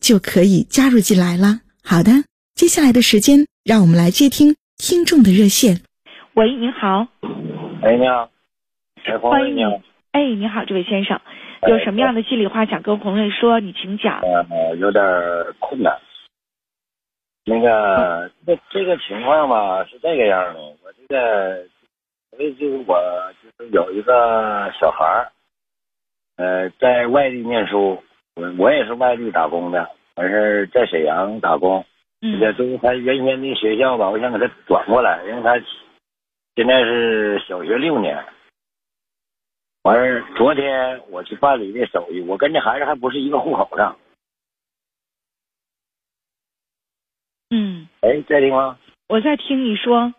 就可以加入进来了。好的，接下来的时间，让我们来接听听众的热线。喂，您好。哎，你好。欢迎你。哎，你好，这位先生，有什么样的心里话想跟红瑞说？你请讲。呃，有点困难。那个，这这个情况吧，是这个样的。我这个，所以就是我就是有一个小孩儿，呃，在外地念书，我我也是外地打工的，完事儿在沈阳打工。嗯。这就是他原先的学校吧，我想给他转过来，因为他现在是小学六年。完事儿，昨天我去办理的手续，我跟这孩子还不是一个户口上。嗯，哎，在听吗？我在听你说。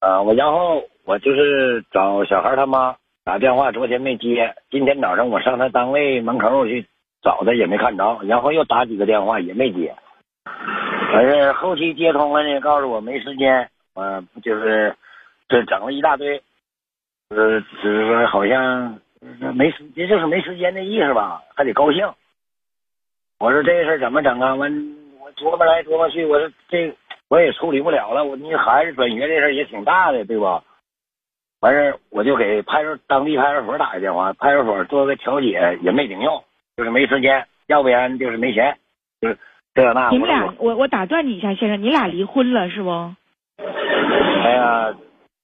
啊，我然后我就是找小孩他妈打电话，昨天没接，今天早上我上他单位门口去找他也没看着，然后又打几个电话也没接。完事后期接通了呢，告诉我没时间，嗯，就是这整了一大堆，呃，只是说好像没时，这就是没时间的意思吧，还得高兴。我说这事儿怎么整啊？完我。琢磨来琢磨去，我说这我也处理不了了。我你孩子转学这事儿也挺大的，对吧？完事儿我就给派出当地派出所打个电话，派出所做个调解也没顶用，就是没时间，要不然就是没钱，就是这那。你们俩，我我打断你一下，先生，你俩离婚了是不？哎呀，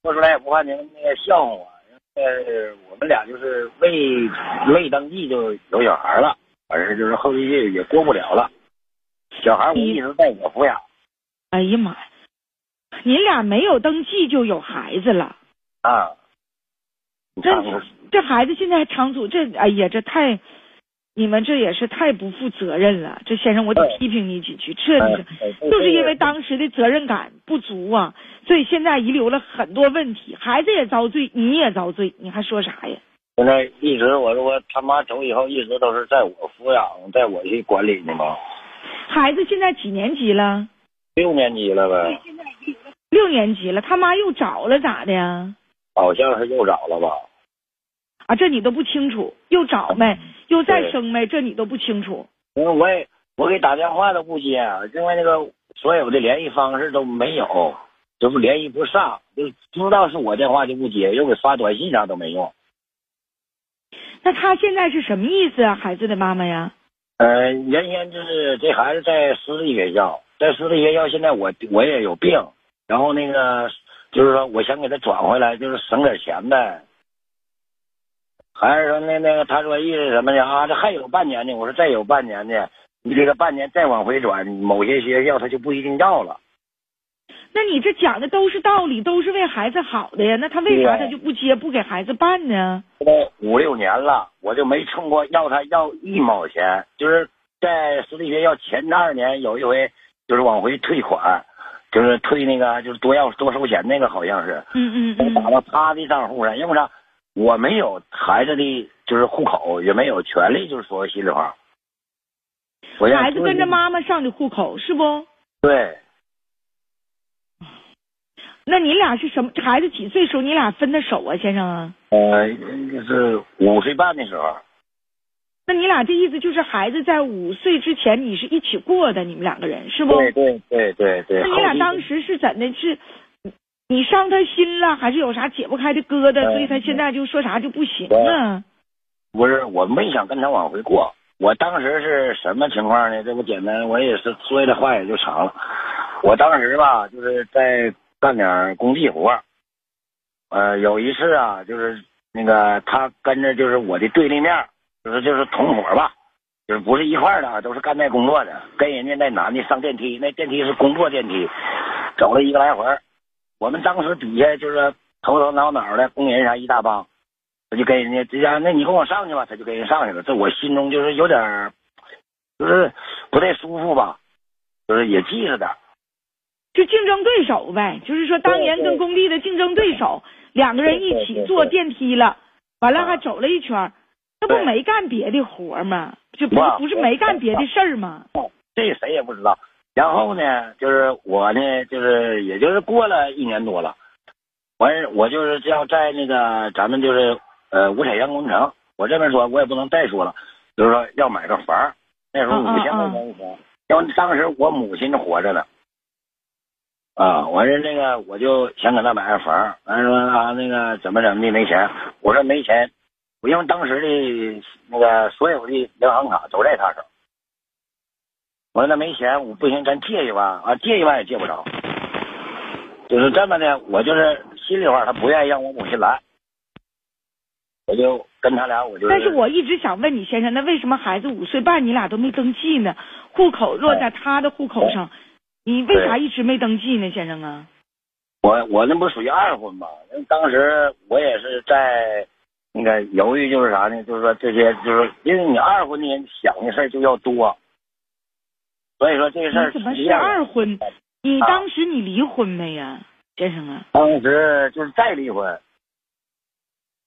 说出来也不怕您那个笑话我，呃，我们俩就是未未登记就有小孩了，反正就是后续也过不了了。小孩我一直在我抚养。哎呀妈呀！你俩没有登记就有孩子了啊？这这孩子现在还长租，这哎呀，这太你们这也是太不负责任了。这先生，我得批评你几句，这就是因为当时的责任感不足啊，所以现在遗留了很多问题，孩子也遭罪，你也遭罪，你还说啥呀？现在一直我说我他妈走以后，一直都是在我抚养，在我去管理呢嘛。孩子现在几年级了？六年级了呗。六年级了，他妈又找了咋的呀？好像是又找了吧？啊，这你都不清楚，又找没？又再生呗？这你都不清楚。因为我也我给打电话都不接，因为那个所有的联系方式都没有，就是联系不上，就知道是我电话就不接，又给发短信啥都没用。那他现在是什么意思啊？孩子的妈妈呀？呃，原先就是这孩子在私立学校，在私立学校，现在我我也有病，然后那个就是说，我想给他转回来，就是省点钱呗。还是说那那个他说意思什么呢？啊，这还有半年呢。我说再有半年呢，你这个半年再往回转，某些学校他就不一定要了。那你这讲的都是道理，都是为孩子好的呀。那他为啥他就不接不给孩子办呢？五六年了，我就没冲过要他要一毛钱。就是在私立学校前二年有一回，就是往回退款，就是退那个就是多要多收钱那个好像是。嗯嗯嗯。打到他的账户上，因为啥？我没有孩子的，就是户口，也没有权利，就是说心里话。孩子跟着妈妈上的户口是不？对。那你俩是什么？孩子几岁时候你俩分的手啊，先生啊？呃，是五岁半的时候。那你俩这意思就是孩子在五岁之前你是一起过的，你们两个人是不？对对对对对。那你俩当时是怎的？是你伤他心了，还是有啥解不开的疙瘩？所以他现在就说啥就不行啊？不是，我没想跟他往回过，我当时是什么情况呢？这不简单，我也是说的话也就长了。我当时吧，就是在干点工地活呃，有一次啊，就是那个他跟着就是我的对立面，就是就是同伙吧，就是不是一块的，都是干那工作的，跟人家那男的上电梯，那电梯是工作电梯，走了一个来回我们当时底下就是头头脑脑的工人啥一大帮。他就跟人家这家，那你跟我上去吧，他就跟人上去了。这我心中就是有点，就是不太舒服吧，就是也记着点。就竞争对手呗，就是说当年跟工地的竞争对手，两个人一起坐电梯了，完了还走了一圈，那不没干别的活吗？就不不是没干别的事儿吗？这谁也不知道。然后呢，就是我呢，就是也就是过了一年多了，完事我就是要在那个咱们就是。呃，五彩阳工程，我这边说，我也不能再说了，就是说要买个房，那时候五千块钱一平，因为当时我母亲活着呢，啊，完事那个我就想给他买个房，完说啊那个怎么怎么的没钱，我说没钱，我因为当时的那个所有的银行卡都在他手，我说那没钱，我不行，咱借一万啊，借一万也借不着，就是这么的，我就是心里话，他不愿意让我母亲来。我就跟他俩，我就。但是我一直想问你先生，那为什么孩子五岁半你俩都没登记呢？户口落在他的户口上，你为啥一直没登记呢，先生啊？我我那不属于二婚吗？当时我也是在那个犹豫，就是啥呢？就是说这些，就是因为你二婚的人想的事儿就要多，所以说这个事儿。怎么是二婚？你当时你离婚没呀，先生啊？当时就是再离婚。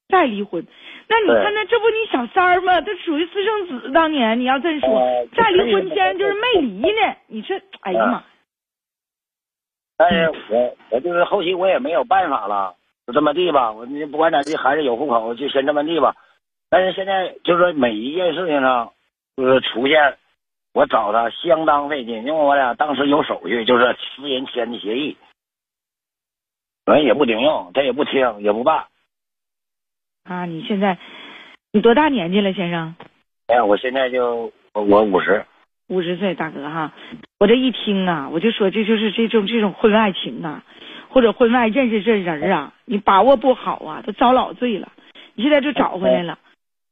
再离婚，那你看那这不你小三儿吗？他属于私生子。当年你要这么说，再离婚前就是没离呢。你这，哎呀妈！但是我我就是后期我也没有办法了，就这么地吧。我你不管咋地，还是有户口就先这么地吧。但是现在就是说每一件事情上，就是出现我找他相当费劲，因为我俩当时有手续，就是私人签的协议，人也不顶用，他也不听，也不办。啊，你现在你多大年纪了，先生？哎呀，我现在就我五十，五十岁，大哥哈。我这一听啊，我就说这就是这种这种婚外情啊，或者婚外认识这人啊，你把握不好啊，都遭老罪了。你现在就找回来了，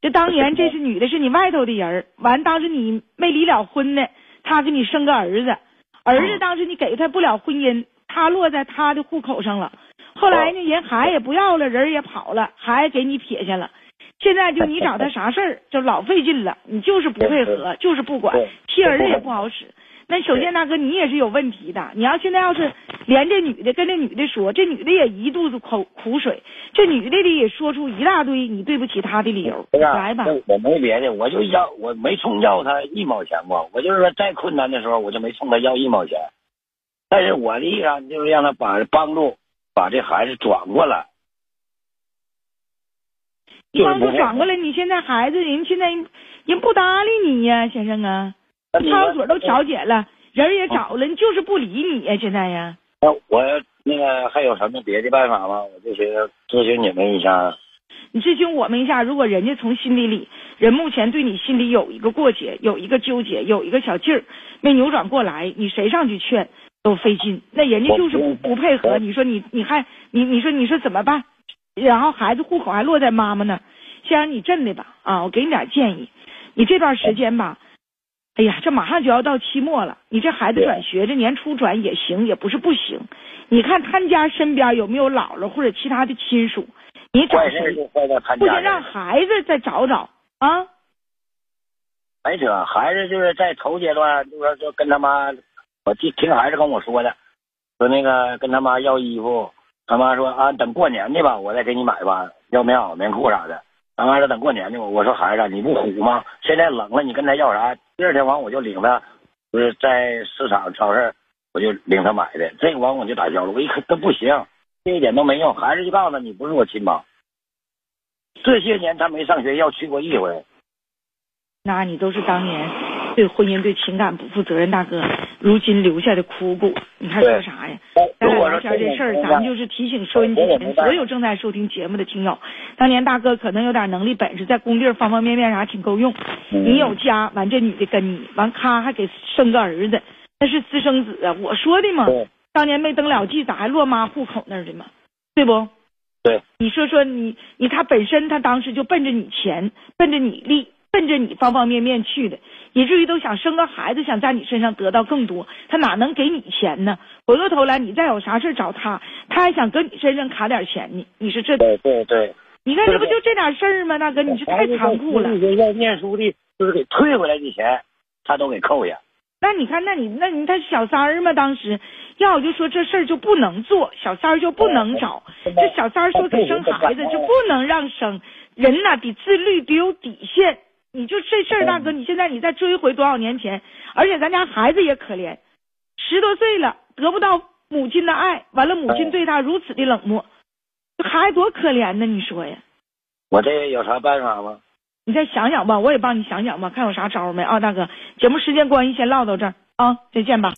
这当年 这是女的，是你外头的人完当时你没离了婚呢，他给你生个儿子，儿子当时你给他不了婚姻，他落在他的户口上了。后来呢，人孩也不要了，人也跑了，孩子给你撇下了。现在就你找他啥事儿，就老费劲了。你就是不配合，就是不管，替儿子也不好使。那首先大哥，你也是有问题的。你要现在要是连这女的跟这女的说，这女的也一肚子口苦水，这女的里也说出一大堆你对不起她的理由。来吧，我没别的，我就要我没冲要她一毛钱过。我就是说，再困难的时候，我就没冲她要一毛钱。但是我的意思就是让她把帮助。把这孩子转过来，帮助转过来。你现在孩子人现在人不搭理你呀，先生啊，操所都调解了，人也找了，就是不理你呀，现在呀。那我那个还有什么别的办法吗？我就寻思咨询你们一下。你咨询我们一下，如果人家从心底里，人目前对你心里有一个过节，有一个纠结，有一个小劲儿没扭转过来，你谁上去劝？都费劲，那人家就是不不配合。你说你你还你你说你说怎么办？然后孩子户口还落在妈妈那，先让你镇的吧啊！我给你点建议，你这段时间吧，哎呀，这马上就要到期末了，你这孩子转学，这年初转也行，也不是不行。你看他家身边有没有姥姥或者其他的亲属？你找谁？不行，让孩子再找找啊。没辙，孩子就是在头阶段，就说就跟他妈。我听听孩子跟我说的，说那个跟他妈要衣服，他妈说啊等过年的吧，我再给你买吧，要棉袄棉裤啥的。他妈说等过年的吧，我说孩子你不虎吗？现在冷了，你跟他要啥？第二天完我就领他，就是在市场超市，我就领他买的。这个完我就打消了，我一看他不行，这一点都没用。孩子就告诉他你不是我亲妈，这些年他没上学要去过一回。那你都是当年对婚姻对情感不负责任大哥。如今留下的枯骨，你还说啥呀？聊天这事儿，咱就是提醒收音机前所有正在收听节目的听友，当年大哥可能有点能力本事，在工地方方面面啥挺够用。你有家，完这女的跟你，完咔还给生个儿子，那是私生子啊！我说的嘛，当年没登了记，咋还落妈户口那儿的嘛？对不？对。你说说你你他本身他当时就奔着你钱，奔着你利，奔着你方方面面去的。以至于都想生个孩子，想在你身上得到更多，他哪能给你钱呢？回过头来，你再有啥事找他，他还想搁你身上卡点钱呢。你说这对对对，你看这不就这点事儿吗？大哥，你是太残酷了。要念书的，就是给退回来的钱，他都给扣下。那你看，那你那你他小三儿嘛？当时要我就说这事儿就不能做，小三儿就不能找。这小三儿说给生孩子就不能让生，人呐得自律，得有底线。你就这事儿，大哥，你现在你再追回多少年前？而且咱家孩子也可怜，十多岁了得不到母亲的爱，完了母亲对他如此的冷漠，这孩子多可怜呢？你说呀？我这有啥办法吗？你再想想吧，我也帮你想想吧，看有啥招没啊，大哥。节目时间关系，先唠到这儿啊，再见吧。